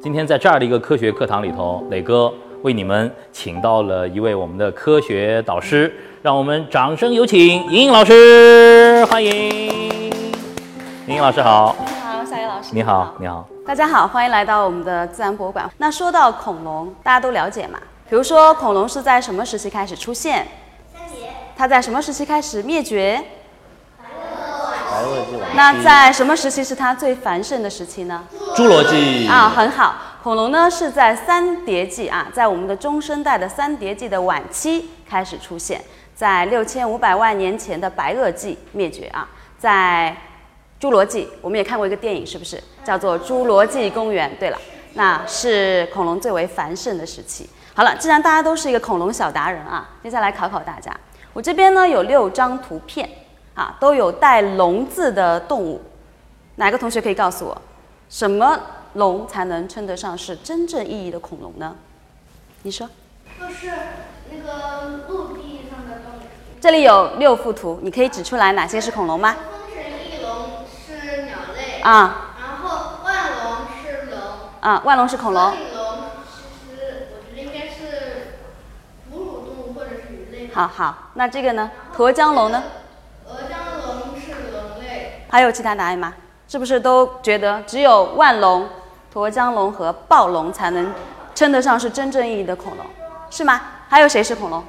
今天在这儿的一个科学课堂里头，磊哥为你们请到了一位我们的科学导师，让我们掌声有请莹莹老师，欢迎莹莹老师好，你好，夏野老师。你好，你好。大家好，欢迎来到我们的自然博物馆。那说到恐龙，大家都了解嘛？比如说，恐龙是在什么时期开始出现？它在什么时期开始灭绝？白垩纪晚期那在什么时期是它最繁盛的时期呢？侏罗纪啊，很好。恐龙呢是在三叠纪啊，在我们的中生代的三叠纪的晚期开始出现，在六千五百万年前的白垩纪灭绝啊，在侏罗纪我们也看过一个电影，是不是叫做《侏罗纪公园》？对了，那是恐龙最为繁盛的时期。好了，既然大家都是一个恐龙小达人啊，接下来考考大家。我这边呢有六张图片啊，都有带“龙”字的动物，哪个同学可以告诉我，什么龙才能称得上是真正意义的恐龙呢？你说，就是那个陆地上的动物。这里有六幅图，你可以指出来哪些是恐龙吗？风神翼龙是鸟类，啊然后万龙是龙，啊，万龙是恐龙鹤。顶龙其实我觉得应该是哺乳动物或者是鱼类。好好，那这个呢？沱江龙呢？还有其他答案吗？是不是都觉得只有万龙、沱江龙和暴龙才能称得上是真正意义的恐龙，是吗？还有谁是恐龙？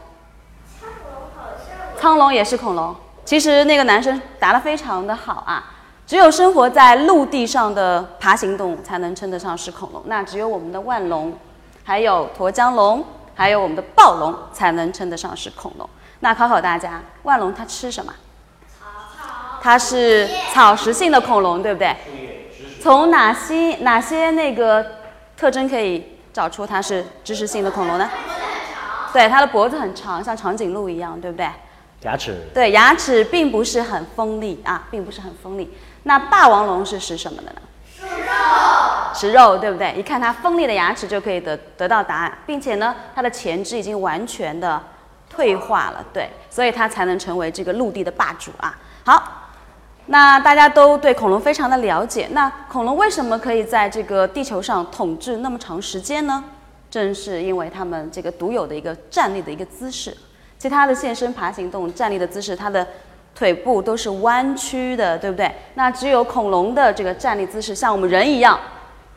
苍龙也是恐龙。其实那个男生答得非常的好啊，只有生活在陆地上的爬行动物才能称得上是恐龙。那只有我们的万龙，还有沱江龙，还有我们的暴龙才能称得上是恐龙。那考考大家，万龙它吃什么？它是草食性的恐龙，对不对？从哪些哪些那个特征可以找出它是植食性的恐龙呢？对，它的脖子很长，像长颈鹿一样，对不对？牙齿对，牙齿并不是很锋利啊，并不是很锋利。那霸王龙是食什么的呢？食肉，对不对？一看它锋利的牙齿就可以得得到答案，并且呢，它的前肢已经完全的退化了，对，所以它才能成为这个陆地的霸主啊。好，那大家都对恐龙非常的了解，那恐龙为什么可以在这个地球上统治那么长时间呢？正是因为它们这个独有的一个站立的一个姿势。其他的现身爬行动物站立的姿势，它的腿部都是弯曲的，对不对？那只有恐龙的这个站立姿势，像我们人一样，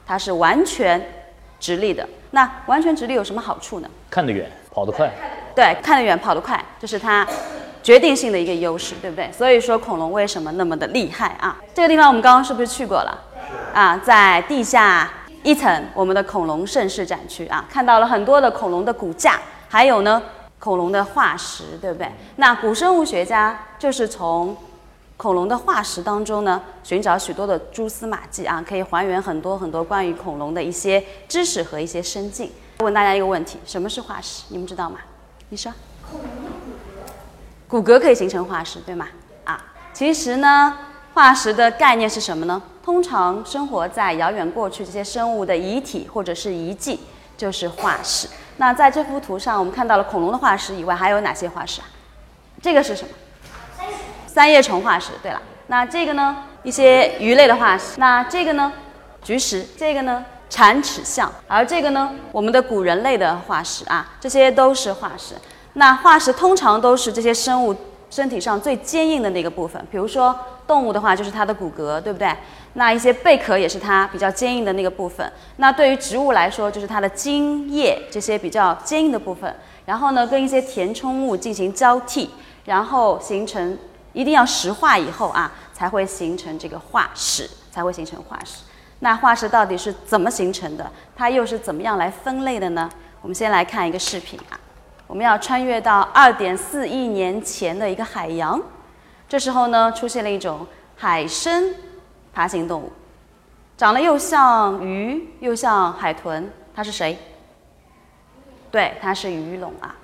它是完全直立的。那完全直立有什么好处呢？看得远，跑得快。对，看得远，跑得快，就是它决定性的一个优势，对不对？所以说恐龙为什么那么的厉害啊？这个地方我们刚刚是不是去过了？啊，在地下一层，我们的恐龙盛世展区啊，看到了很多的恐龙的骨架，还有呢恐龙的化石，对不对？那古生物学家就是从恐龙的化石当中呢，寻找许多的蛛丝马迹啊，可以还原很多很多关于恐龙的一些知识和一些生境。问大家一个问题：什么是化石？你们知道吗？你说恐龙。骨骼可以形成化石，对吗？啊，其实呢，化石的概念是什么呢？通常生活在遥远过去这些生物的遗体或者是遗迹就是化石。那在这幅图上，我们看到了恐龙的化石以外，还有哪些化石啊？这个是什么？三叶虫化石。对了，那这个呢？一些鱼类的化石。那这个呢？菊石。这个呢？铲齿象。而这个呢？我们的古人类的化石啊，这些都是化石。那化石通常都是这些生物身体上最坚硬的那个部分，比如说动物的话，就是它的骨骼，对不对？那一些贝壳也是它比较坚硬的那个部分。那对于植物来说，就是它的茎叶这些比较坚硬的部分。然后呢，跟一些填充物进行交替，然后形成，一定要石化以后啊，才会形成这个化石，才会形成化石。那化石到底是怎么形成的？它又是怎么样来分类的呢？我们先来看一个视频啊。我们要穿越到二点四亿年前的一个海洋，这时候呢，出现了一种海参爬行动物，长得又像鱼又像海豚，它是谁？对，它是鱼龙啊。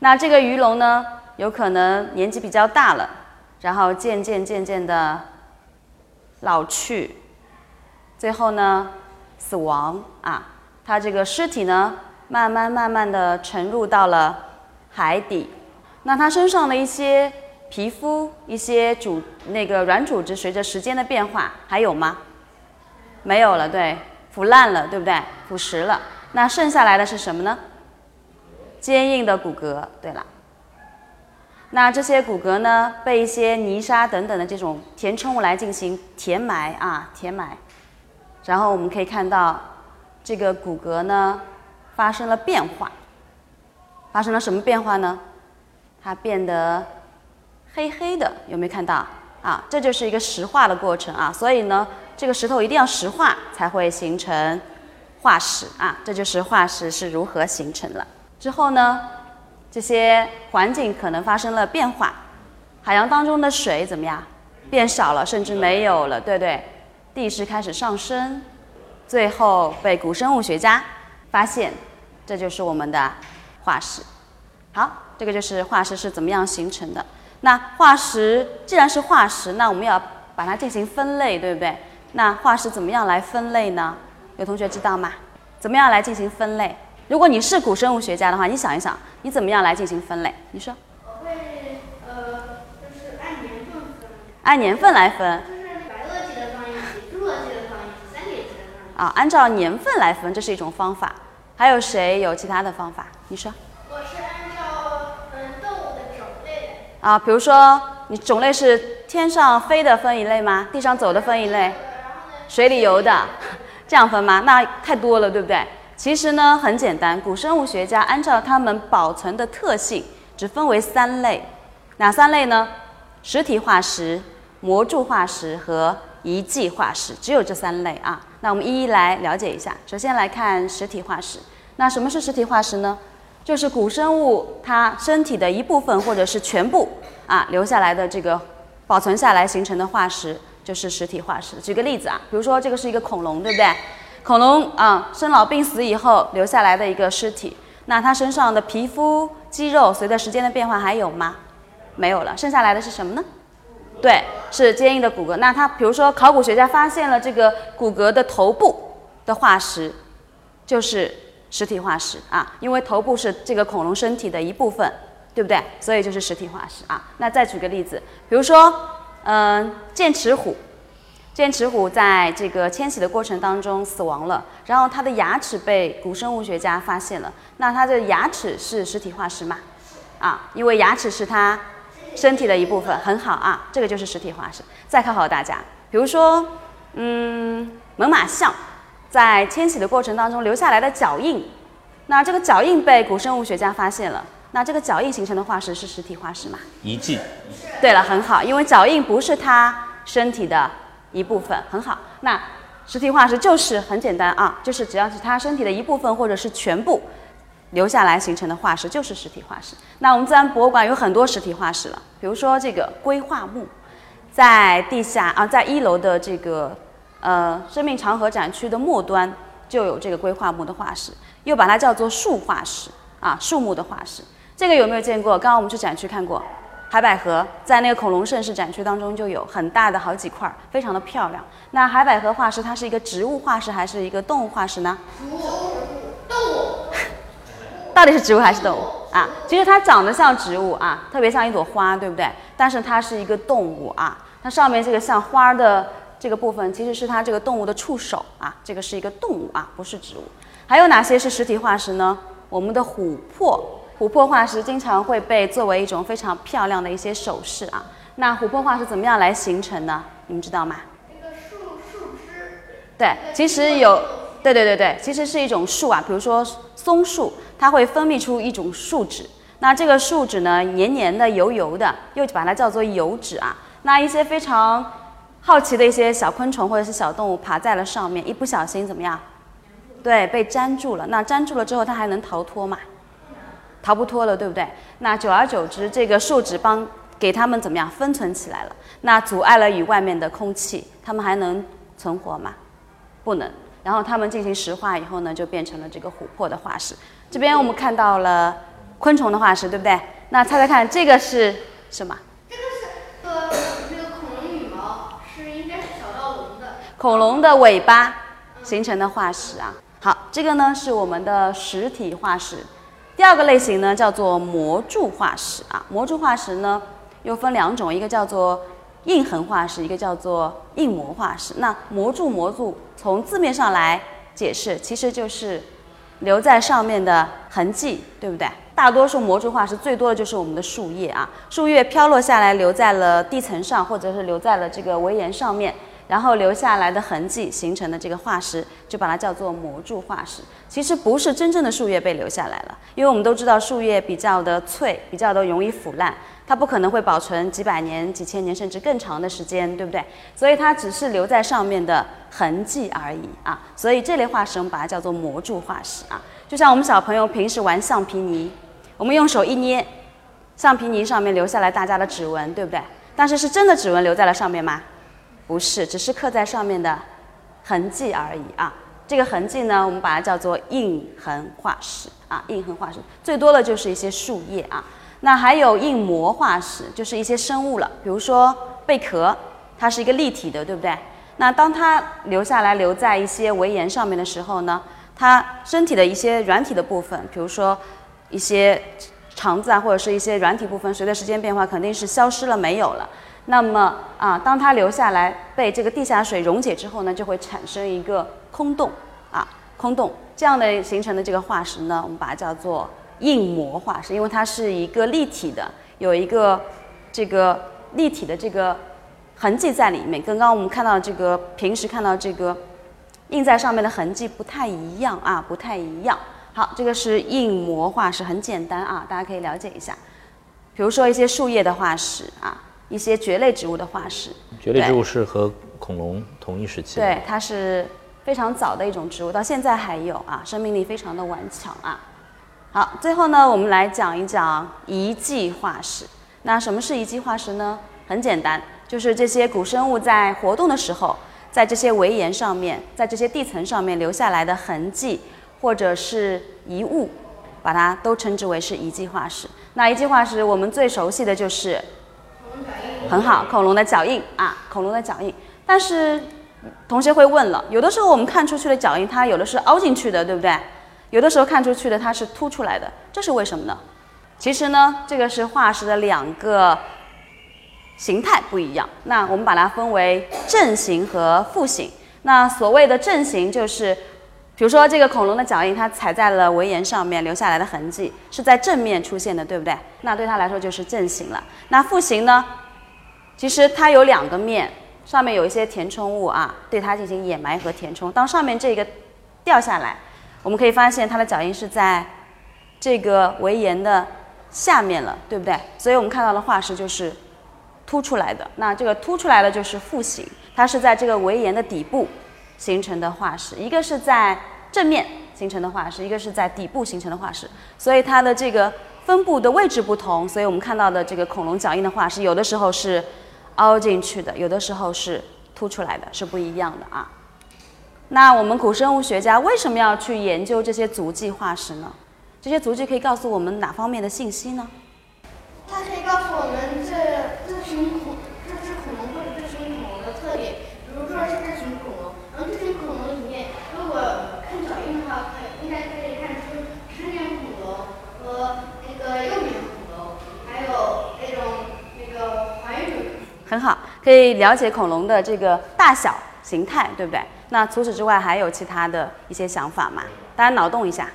那这个鱼龙呢，有可能年纪比较大了，然后渐渐渐渐的老去，最后呢死亡啊。它这个尸体呢，慢慢慢慢的沉入到了。海底，那它身上的一些皮肤、一些组那个软组织，随着时间的变化，还有吗？没有了，对，腐烂了，对不对？腐蚀了。那剩下来的是什么呢？坚硬的骨骼。对了，那这些骨骼呢，被一些泥沙等等的这种填充物来进行填埋啊，填埋。然后我们可以看到，这个骨骼呢发生了变化。发生了什么变化呢？它变得黑黑的，有没有看到？啊，这就是一个石化的过程啊。所以呢，这个石头一定要石化才会形成化石啊。这就是化石是如何形成了。之后呢，这些环境可能发生了变化，海洋当中的水怎么样？变少了，甚至没有了，对不对？地势开始上升，最后被古生物学家发现，这就是我们的化石。好，这个就是化石是怎么样形成的。那化石既然是化石，那我们要把它进行分类，对不对？那化石怎么样来分类呢？有同学知道吗？怎么样来进行分类？如果你是古生物学家的话，你想一想，你怎么样来进行分类？你说。我会呃，就是按年份分。按年份来分。就是白垩纪的放一起，侏罗纪的放一起，三叠纪的放一起。啊，按照年份来分，这是一种方法。还有谁有其他的方法？你说。我是按照嗯动物的种类。啊，比如说你种类是天上飞的分一类吗？地上走的分一类？水里游的，这样分吗？那太多了，对不对？其实呢，很简单，古生物学家按照它们保存的特性，只分为三类，哪三类呢？实体化石、模铸化石和遗迹化石，只有这三类啊。那我们一一来了解一下。首先来看实体化石。那什么是实体化石呢？就是古生物它身体的一部分或者是全部啊留下来的这个保存下来形成的化石，就是实体化石。举个例子啊，比如说这个是一个恐龙，对不对？恐龙啊，生老病死以后留下来的一个尸体，那它身上的皮肤、肌肉随着时间的变化还有吗？没有了，剩下来的是什么呢？对，是坚硬的骨骼。那它，比如说考古学家发现了这个骨骼的头部的化石，就是实体化石啊，因为头部是这个恐龙身体的一部分，对不对？所以就是实体化石啊。那再举个例子，比如说，嗯，剑齿虎。剑齿虎在这个迁徙的过程当中死亡了，然后它的牙齿被古生物学家发现了。那它的牙齿是实体化石吗？啊，因为牙齿是它身体的一部分，很好啊，这个就是实体化石。再考考大家，比如说，嗯，猛犸象在迁徙的过程当中留下来的脚印，那这个脚印被古生物学家发现了，那这个脚印形成的化石是实体化石吗？遗迹。对了，很好，因为脚印不是它身体的。一部分很好，那实体化石就是很简单啊，就是只要是它身体的一部分或者是全部留下来形成的化石，就是实体化石。那我们自然博物馆有很多实体化石了，比如说这个硅化木，在地下啊，在一楼的这个呃生命长河展区的末端就有这个硅化木的化石，又把它叫做树化石啊，树木的化石。这个有没有见过？刚刚我们去展区看过。海百合在那个恐龙盛世展区当中就有很大的好几块，非常的漂亮。那海百合化石它是一个植物化石还是一个动物化石呢？植物，动物。到底是植物还是动物啊？其实它长得像植物啊，特别像一朵花，对不对？但是它是一个动物啊，它上面这个像花的这个部分其实是它这个动物的触手啊，这个是一个动物啊，不是植物。还有哪些是实体化石呢？我们的琥珀。琥珀化石经常会被作为一种非常漂亮的一些首饰啊。那琥珀化石怎么样来形成呢？你们知道吗？一个树树枝。对，其实有，对对对对，其实是一种树啊。比如说松树，它会分泌出一种树脂。那这个树脂呢，黏黏的、油油的，又把它叫做油脂啊。那一些非常好奇的一些小昆虫或者是小动物爬在了上面，一不小心怎么样？对，被粘住了。那粘住了之后，它还能逃脱吗？逃不脱了，对不对？那久而久之，这个树脂帮给它们怎么样分存起来了？那阻碍了与外面的空气，它们还能存活吗？不能。然后它们进行石化以后呢，就变成了这个琥珀的化石。这边我们看到了昆虫的化石，对不对？那猜猜看，这个是什么？这个是呃那个恐龙羽毛，是应该是小盗龙的。恐龙的尾巴形成的化石啊。好，这个呢是我们的实体化石。第二个类型呢，叫做模铸化石啊。模铸化石呢，又分两种，一个叫做硬痕化石，一个叫做硬模化石。那模铸模铸，从字面上来解释，其实就是留在上面的痕迹，对不对？大多数魔术化石最多的就是我们的树叶啊，树叶飘落下来留在了地层上，或者是留在了这个围岩上面。然后留下来的痕迹形成的这个化石，就把它叫做模柱化石。其实不是真正的树叶被留下来了，因为我们都知道树叶比较的脆，比较的容易腐烂，它不可能会保存几百年、几千年甚至更长的时间，对不对？所以它只是留在上面的痕迹而已啊。所以这类化石我们把它叫做模柱化石啊。就像我们小朋友平时玩橡皮泥，我们用手一捏，橡皮泥上面留下来大家的指纹，对不对？但是是真的指纹留在了上面吗？不是，只是刻在上面的痕迹而已啊。这个痕迹呢，我们把它叫做印痕化石啊。印痕化石最多的就是一些树叶啊。那还有印模化石，就是一些生物了，比如说贝壳，它是一个立体的，对不对？那当它留下来留在一些围岩上面的时候呢，它身体的一些软体的部分，比如说一些肠子啊，或者是一些软体部分，随着时间变化肯定是消失了，没有了。那么啊，当它流下来被这个地下水溶解之后呢，就会产生一个空洞啊，空洞这样的形成的这个化石呢，我们把它叫做硬膜化石，因为它是一个立体的，有一个这个立体的这个痕迹在里面，跟刚刚我们看到这个平时看到这个印在上面的痕迹不太一样啊，不太一样。好，这个是硬膜化石，很简单啊，大家可以了解一下，比如说一些树叶的化石啊。一些蕨类植物的化石，蕨类植物是和恐龙同一时期。对，它是非常早的一种植物，到现在还有啊，生命力非常的顽强啊。好，最后呢，我们来讲一讲遗迹化石。那什么是遗迹化石呢？很简单，就是这些古生物在活动的时候，在这些围岩上面，在这些地层上面留下来的痕迹或者是遗物，把它都称之为是遗迹化石。那遗迹化石我们最熟悉的就是。很好，恐龙的脚印啊，恐龙的脚印。但是同学会问了，有的时候我们看出去的脚印，它有的是凹进去的，对不对？有的时候看出去的它是凸出来的，这是为什么呢？其实呢，这个是化石的两个形态不一样。那我们把它分为正形和负形。那所谓的正形就是，比如说这个恐龙的脚印，它踩在了围岩上面留下来的痕迹是在正面出现的，对不对？那对它来说就是正形了。那负形呢？其实它有两个面，上面有一些填充物啊，对它进行掩埋和填充。当上面这个掉下来，我们可以发现它的脚印是在这个围岩的下面了，对不对？所以我们看到的化石就是凸出来的。那这个凸出来的就是复形，它是在这个围岩的底部形成的化石，一个是在正面形成的化石，一个是在底部形成的化石，所以它的这个分布的位置不同，所以我们看到的这个恐龙脚印的化石，有的时候是。凹进去的，有的时候是凸出来的，是不一样的啊。那我们古生物学家为什么要去研究这些足迹化石呢？这些足迹可以告诉我们哪方面的信息呢？它可以告诉我们这这群恐这只恐龙或者这群恐龙的特点，比如说是这群恐龙，然后这群恐龙里面，如果看脚印的话，可应该可以看出十年恐龙和那个幼年恐龙，还有那种那个怀孕。很好，可以了解恐龙的这个大小、形态，对不对？那除此之外还有其他的一些想法吗？大家脑洞一下，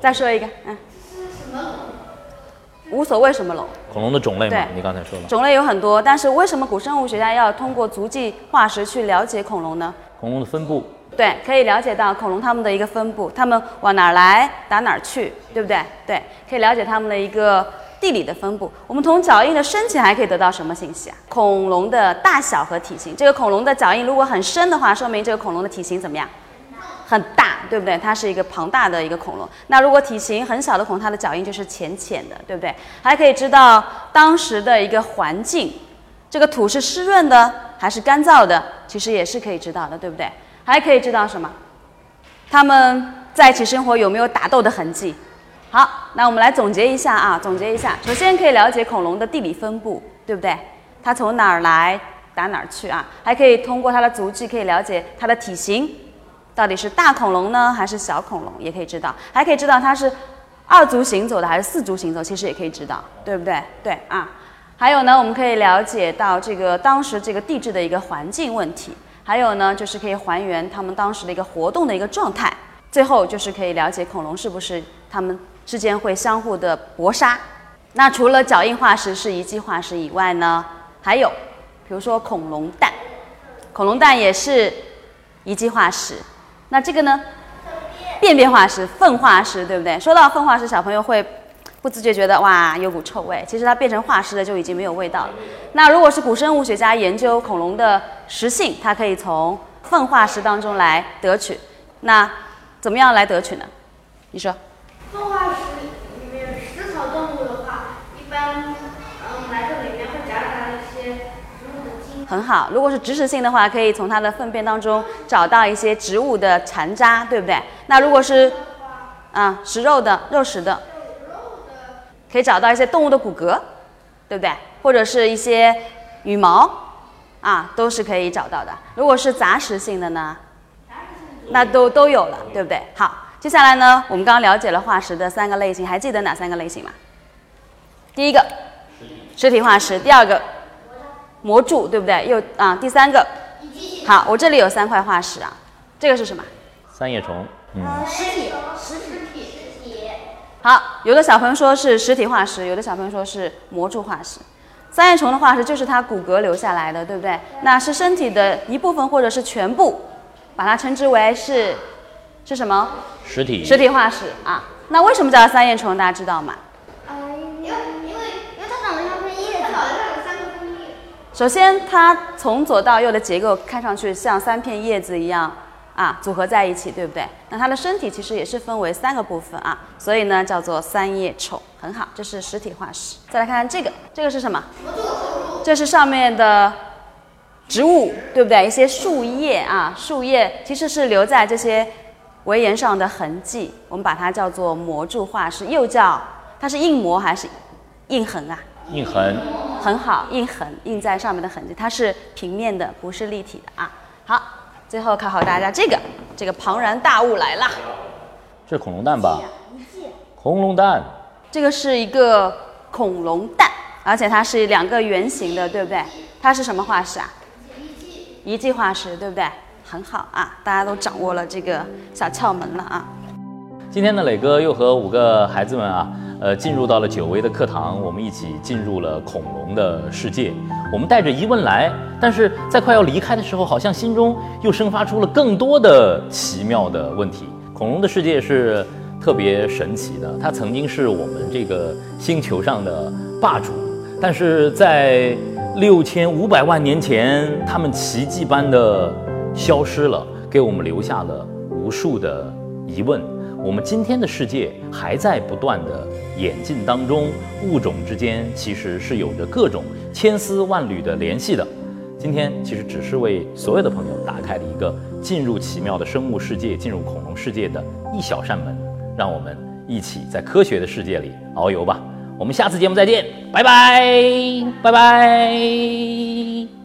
再说一个，嗯。是什么龙？无所谓什么龙。恐龙的种类嘛，你刚才说了。种类有很多，但是为什么古生物学家要通过足迹化石去了解恐龙呢？恐龙的分布。对，可以了解到恐龙它们的一个分布，它们往哪儿来，打哪儿去，对不对？对，可以了解它们的一个。地理的分布，我们从脚印的深浅还可以得到什么信息啊？恐龙的大小和体型。这个恐龙的脚印如果很深的话，说明这个恐龙的体型怎么样？很大，对不对？它是一个庞大的一个恐龙。那如果体型很小的恐龙，它的脚印就是浅浅的，对不对？还可以知道当时的一个环境，这个土是湿润的还是干燥的，其实也是可以知道的，对不对？还可以知道什么？它们在一起生活有没有打斗的痕迹？好，那我们来总结一下啊，总结一下。首先可以了解恐龙的地理分布，对不对？它从哪儿来，打哪儿去啊？还可以通过它的足迹，可以了解它的体型，到底是大恐龙呢，还是小恐龙？也可以知道，还可以知道它是二足行走的还是四足行走，其实也可以知道，对不对？对啊。还有呢，我们可以了解到这个当时这个地质的一个环境问题。还有呢，就是可以还原他们当时的一个活动的一个状态。最后就是可以了解恐龙是不是它们之间会相互的搏杀。那除了脚印化石是遗迹化石以外呢，还有比如说恐龙蛋，恐龙蛋也是遗迹化石。那这个呢，便便化石、粪化石，对不对？说到粪化石，小朋友会不自觉觉得哇有股臭味，其实它变成化石了就已经没有味道了。那如果是古生物学家研究恐龙的食性，它可以从粪化石当中来得取。那怎么样来得取呢？你说。粪化石里面食草动物的话，一般嗯来这里面会夹杂一些植物的茎。很好，如果是植食性的话，可以从它的粪便当中找到一些植物的残渣，对不对？那如果是啊食肉的、肉食的，可以找到一些动物的骨骼，对不对？或者是一些羽毛啊，都是可以找到的。如果是杂食性的呢？那都都有了，对不对？好，接下来呢，我们刚刚了解了化石的三个类型，还记得哪三个类型吗？第一个，实体化石；第二个，模柱，对不对？又啊，第三个，好，我这里有三块化石啊，这个是什么？三叶虫，嗯，实体，实体，实体。好，有的小朋友说是实体化石，有的小朋友说是模柱化石。三叶虫的化石就是它骨骼留下来的，对不对？那是身体的一部分或者是全部。把它称之为是是什么？实体实体化石啊。那为什么叫三叶虫？大家知道吗？呃，因为因为因为它长得像片叶子，它有三个分叶。首先，它从左到右的结构看上去像三片叶子一样啊，组合在一起，对不对？那它的身体其实也是分为三个部分啊，所以呢叫做三叶虫。很好，这是实体化石。再来看看这个，这个是什么？这是上面的。植物对不对？一些树叶啊，树叶其实是留在这些围岩上的痕迹，我们把它叫做模柱化石，又叫它是印模还是印痕啊？印痕。很好，印痕印在上面的痕迹，它是平面的，不是立体的啊。好，最后考考大家这个，这个庞然大物来了。这是恐龙蛋吧？恐龙蛋。这个是一个恐龙蛋，而且它是两个圆形的，对不对？它是什么化石啊？遗迹化石，对不对？很好啊，大家都掌握了这个小窍门了啊。今天呢，磊哥又和五个孩子们啊，呃，进入到了久违的课堂，我们一起进入了恐龙的世界。我们带着疑问来，但是在快要离开的时候，好像心中又生发出了更多的奇妙的问题。恐龙的世界是特别神奇的，它曾经是我们这个星球上的霸主，但是在六千五百万年前，它们奇迹般的消失了，给我们留下了无数的疑问。我们今天的世界还在不断的演进当中，物种之间其实是有着各种千丝万缕的联系的。今天其实只是为所有的朋友打开了一个进入奇妙的生物世界、进入恐龙世界的一小扇门，让我们一起在科学的世界里遨游吧。我们下次节目再见，拜拜，拜拜。